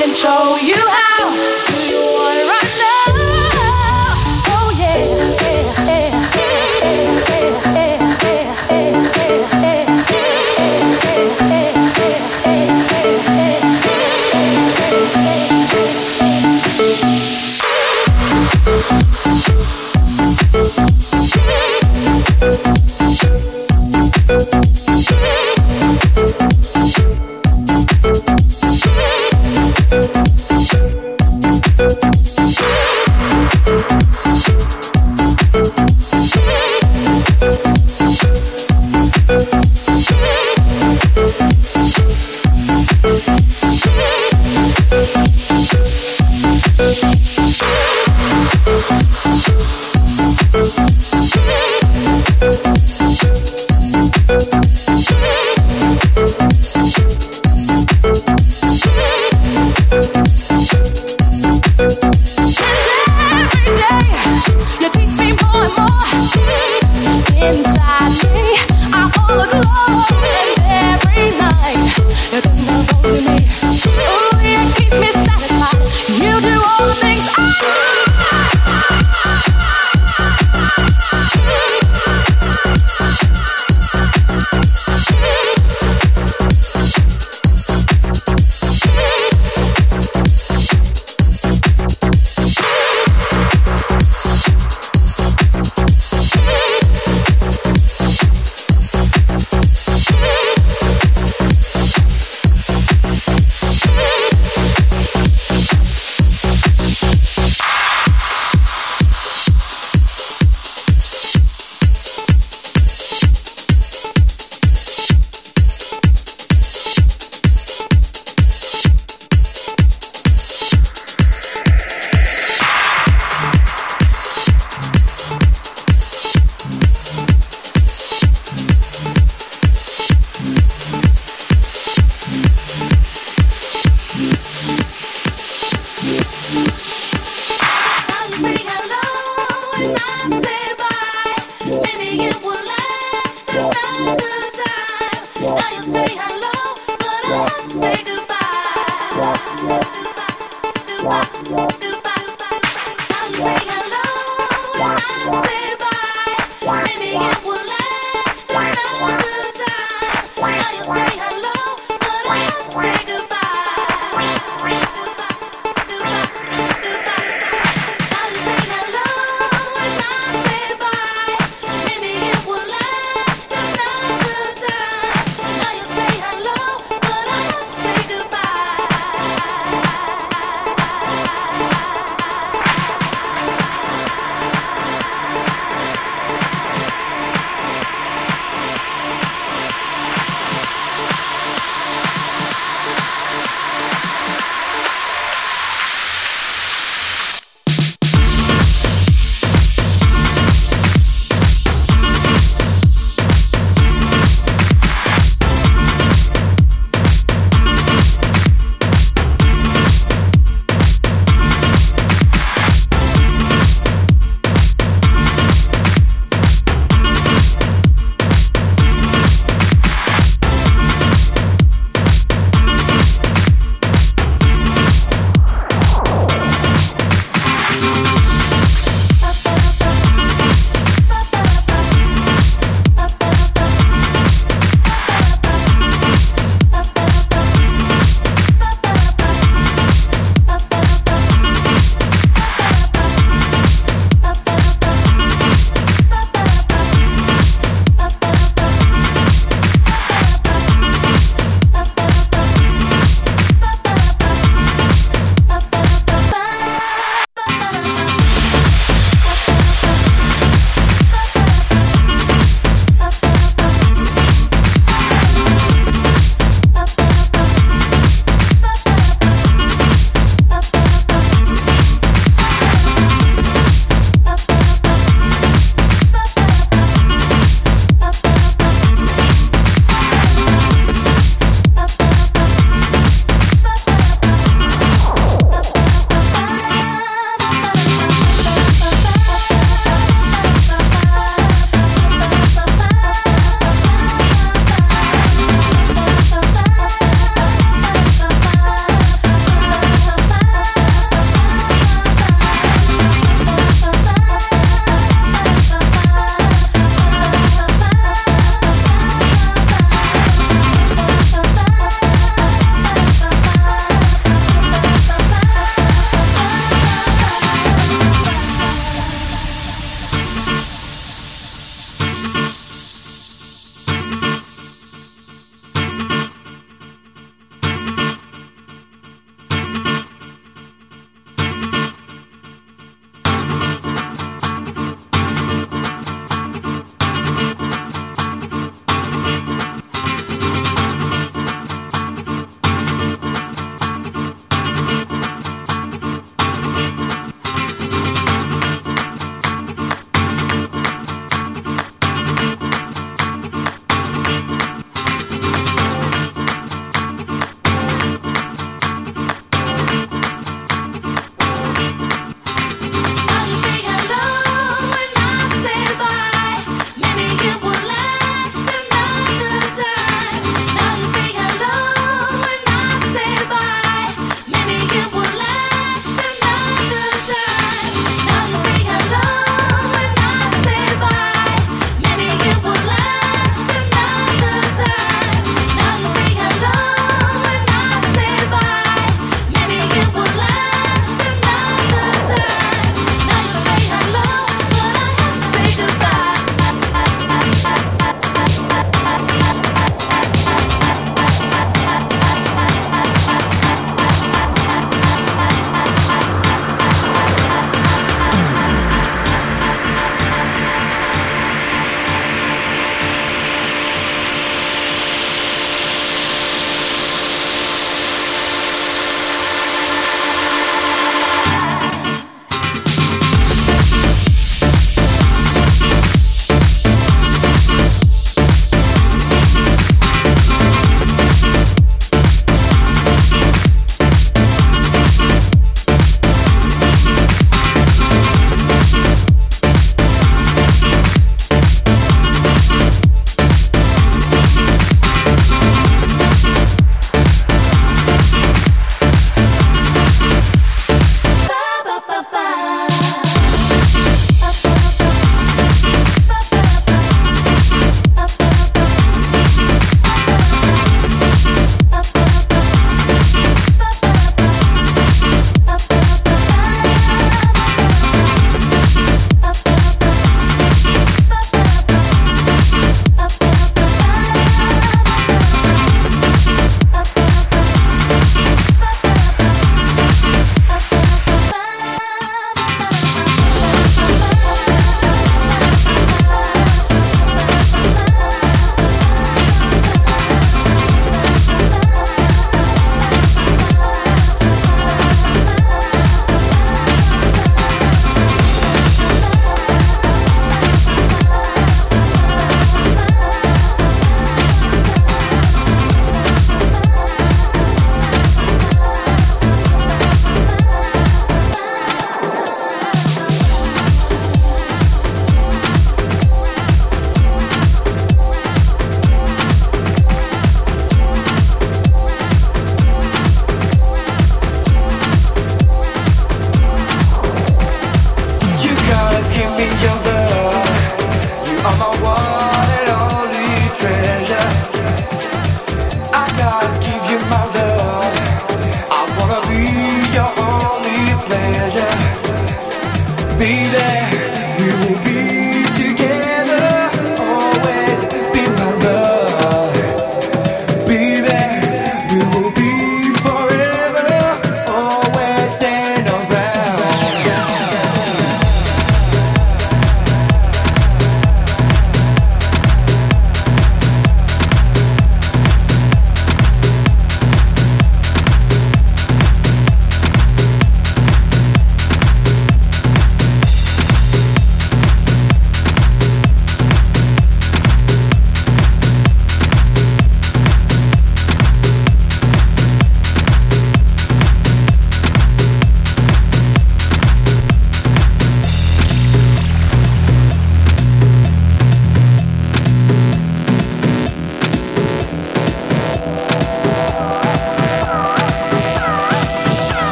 can show you how. Do you want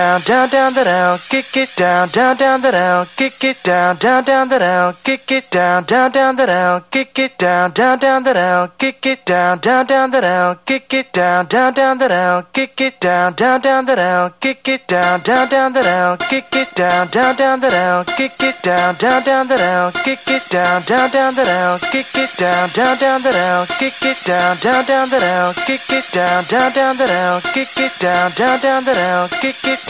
down, down, down, the down, kick it down, down, down, the down, kick it down, down, down, the down, kick it down, down, down, the down, kick it down, down, down, the down, kick it down, down, down, the down, kick it down, down, down, the down, kick it down, down, down, the down, kick it down, down, down, the down, kick it down, down, down, the down, kick it down, down, down, the down, kick it down, down, down, the down, kick it down, down, down, the down, kick it down, down, down, the down, kick it down, down, down, the down, kick it down, down, down, the down, kick it